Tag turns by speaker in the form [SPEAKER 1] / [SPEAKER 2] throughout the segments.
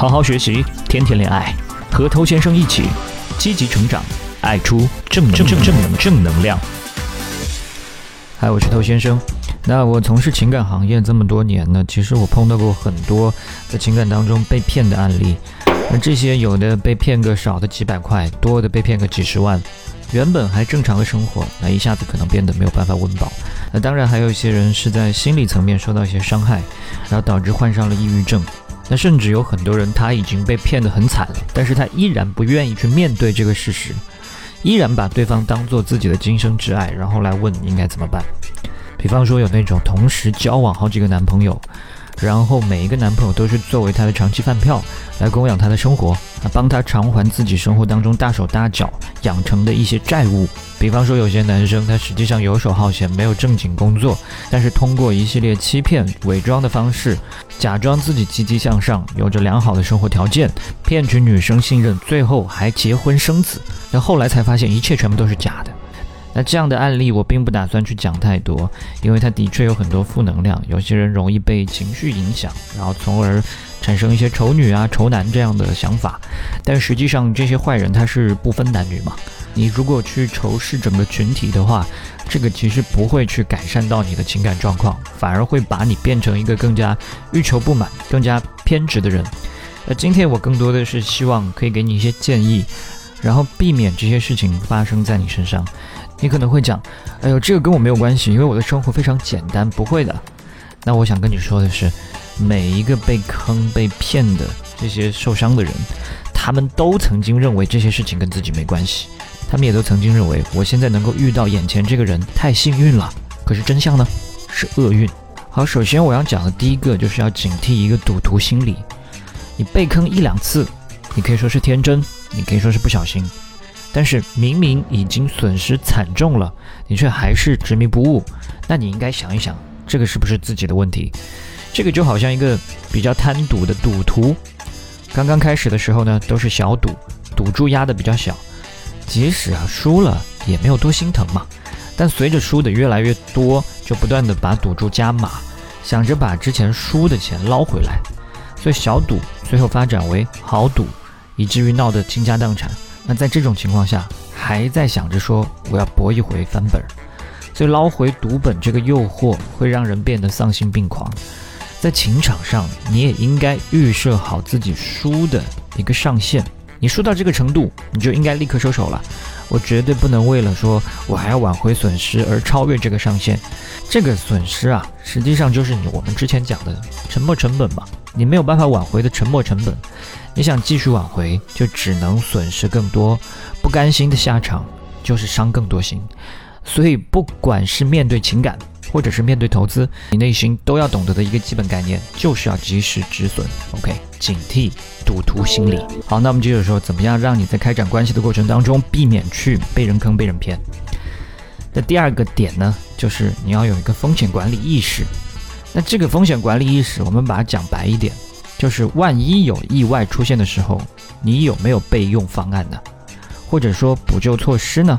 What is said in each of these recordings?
[SPEAKER 1] 好好学习，天天恋爱，和头先生一起积极成长，爱出正正正正正能量。嗨，我是头先生。那我从事情感行业这么多年呢，其实我碰到过很多在情感当中被骗的案例。那这些有的被骗个少的几百块，多的被骗个几十万。原本还正常的生活，那一下子可能变得没有办法温饱。那当然还有一些人是在心理层面受到一些伤害，然后导致患上了抑郁症。那甚至有很多人他已经被骗得很惨了，但是他依然不愿意去面对这个事实，依然把对方当做自己的今生挚爱，然后来问应该怎么办。比方说有那种同时交往好几个男朋友。然后每一个男朋友都是作为她的长期饭票来供养她的生活，啊，帮她偿还自己生活当中大手大脚养成的一些债务。比方说有些男生他实际上游手好闲，没有正经工作，但是通过一系列欺骗、伪装的方式，假装自己积极向上，有着良好的生活条件，骗取女生信任，最后还结婚生子。那后来才发现一切全部都是假的。那这样的案例我并不打算去讲太多，因为它的确有很多负能量，有些人容易被情绪影响，然后从而产生一些丑女啊、丑男这样的想法。但实际上这些坏人他是不分男女嘛，你如果去仇视整个群体的话，这个其实不会去改善到你的情感状况，反而会把你变成一个更加欲求不满、更加偏执的人。那今天我更多的是希望可以给你一些建议，然后避免这些事情发生在你身上。你可能会讲，哎呦，这个跟我没有关系，因为我的生活非常简单。不会的，那我想跟你说的是，每一个被坑、被骗的这些受伤的人，他们都曾经认为这些事情跟自己没关系，他们也都曾经认为我现在能够遇到眼前这个人太幸运了。可是真相呢，是厄运。好，首先我要讲的第一个就是要警惕一个赌徒心理，你被坑一两次，你可以说是天真，你可以说是不小心。但是明明已经损失惨重了，你却还是执迷不悟，那你应该想一想，这个是不是自己的问题？这个就好像一个比较贪赌的赌徒，刚刚开始的时候呢，都是小赌，赌注压的比较小，即使啊输了也没有多心疼嘛。但随着输的越来越多，就不断的把赌注加码，想着把之前输的钱捞回来，所以小赌最后发展为豪赌，以至于闹得倾家荡产。那在这种情况下，还在想着说我要搏一回翻本，所以捞回赌本这个诱惑会让人变得丧心病狂。在情场上，你也应该预设好自己输的一个上限，你输到这个程度，你就应该立刻收手了。我绝对不能为了说我还要挽回损失而超越这个上限。这个损失啊，实际上就是你我们之前讲的沉没成本嘛，你没有办法挽回的沉没成本。你想继续挽回，就只能损失更多，不甘心的下场就是伤更多心。所以，不管是面对情感，或者是面对投资，你内心都要懂得的一个基本概念，就是要及时止损。OK，警惕赌徒心理。好，那我们接着说，怎么样让你在开展关系的过程当中，避免去被人坑、被人骗？那第二个点呢，就是你要有一个风险管理意识。那这个风险管理意识，我们把它讲白一点。就是万一有意外出现的时候，你有没有备用方案呢？或者说补救措施呢？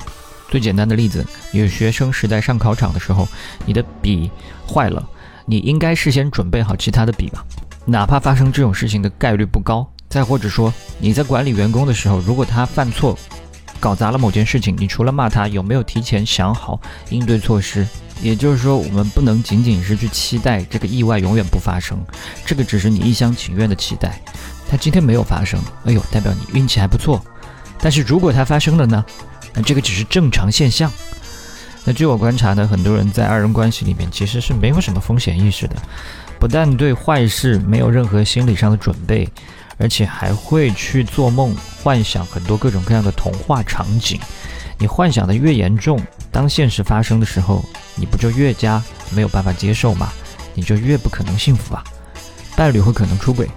[SPEAKER 1] 最简单的例子，有学生时代上考场的时候，你的笔坏了，你应该事先准备好其他的笔吧？哪怕发生这种事情的概率不高。再或者说你在管理员工的时候，如果他犯错，搞砸了某件事情，你除了骂他，有没有提前想好应对措施？也就是说，我们不能仅仅是去期待这个意外永远不发生，这个只是你一厢情愿的期待。它今天没有发生，哎呦，代表你运气还不错。但是如果它发生了呢？那这个只是正常现象。那据我观察呢，很多人在二人关系里面其实是没有什么风险意识的，不但对坏事没有任何心理上的准备，而且还会去做梦，幻想很多各种各样的童话场景。你幻想的越严重，当现实发生的时候，你不就越加没有办法接受吗？你就越不可能幸福啊！伴侣会可能出轨，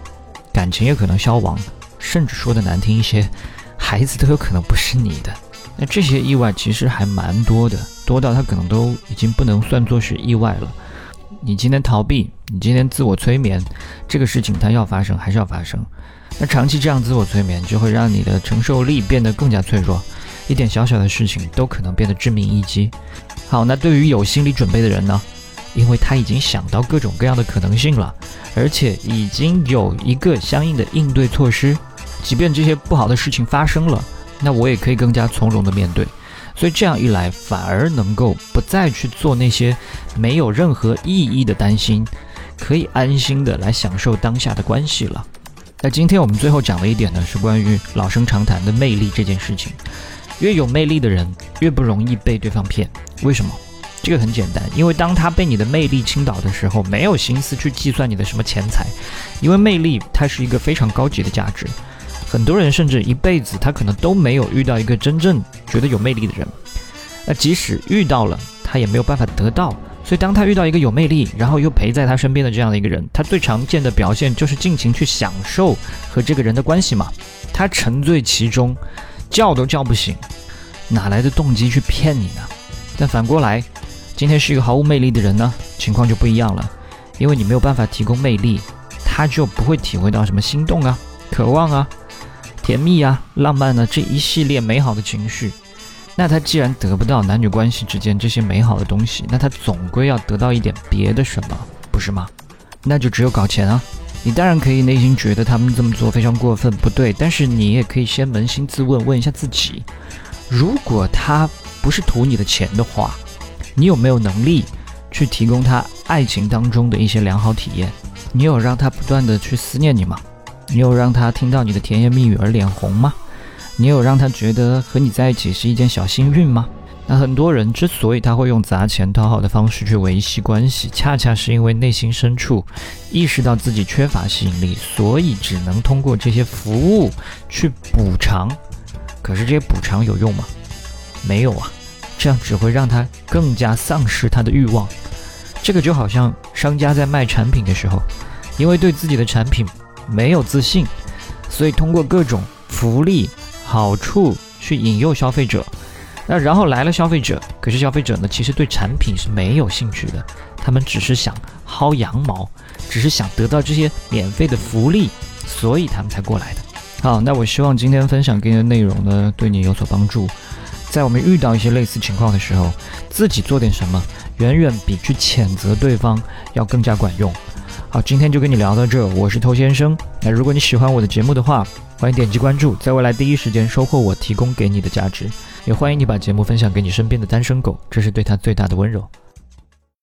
[SPEAKER 1] 感情也可能消亡，甚至说的难听一些，孩子都有可能不是你的。那这些意外其实还蛮多的，多到他可能都已经不能算作是意外了。你今天逃避，你今天自我催眠，这个事情它要发生还是要发生？那长期这样自我催眠，就会让你的承受力变得更加脆弱。一点小小的事情都可能变得致命一击。好，那对于有心理准备的人呢？因为他已经想到各种各样的可能性了，而且已经有一个相应的应对措施，即便这些不好的事情发生了，那我也可以更加从容的面对。所以这样一来，反而能够不再去做那些没有任何意义的担心，可以安心的来享受当下的关系了。那今天我们最后讲的一点呢，是关于老生常谈的魅力这件事情。越有魅力的人，越不容易被对方骗。为什么？这个很简单，因为当他被你的魅力倾倒的时候，没有心思去计算你的什么钱财，因为魅力它是一个非常高级的价值。很多人甚至一辈子他可能都没有遇到一个真正觉得有魅力的人，那即使遇到了，他也没有办法得到。所以当他遇到一个有魅力，然后又陪在他身边的这样的一个人，他最常见的表现就是尽情去享受和这个人的关系嘛，他沉醉其中，叫都叫不醒，哪来的动机去骗你呢？但反过来。今天是一个毫无魅力的人呢，情况就不一样了，因为你没有办法提供魅力，他就不会体会到什么心动啊、渴望啊、甜蜜啊、浪漫呢这一系列美好的情绪。那他既然得不到男女关系之间这些美好的东西，那他总归要得到一点别的什么，不是吗？那就只有搞钱啊！你当然可以内心觉得他们这么做非常过分不对，但是你也可以先扪心自问，问一下自己：如果他不是图你的钱的话。你有没有能力去提供他爱情当中的一些良好体验？你有让他不断的去思念你吗？你有让他听到你的甜言蜜语而脸红吗？你有让他觉得和你在一起是一件小幸运吗？那很多人之所以他会用砸钱讨好的方式去维系关系，恰恰是因为内心深处意识到自己缺乏吸引力，所以只能通过这些服务去补偿。可是这些补偿有用吗？没有啊。这样只会让他更加丧失他的欲望。这个就好像商家在卖产品的时候，因为对自己的产品没有自信，所以通过各种福利好处去引诱消费者。那然后来了消费者，可是消费者呢，其实对产品是没有兴趣的，他们只是想薅羊毛，只是想得到这些免费的福利，所以他们才过来的。好，那我希望今天分享给你的内容呢，对你有所帮助。在我们遇到一些类似情况的时候，自己做点什么，远远比去谴责对方要更加管用。好，今天就跟你聊到这，我是偷先生。那如果你喜欢我的节目的话，欢迎点击关注，在未来第一时间收获我提供给你的价值。也欢迎你把节目分享给你身边的单身狗，这是对他最大的温柔。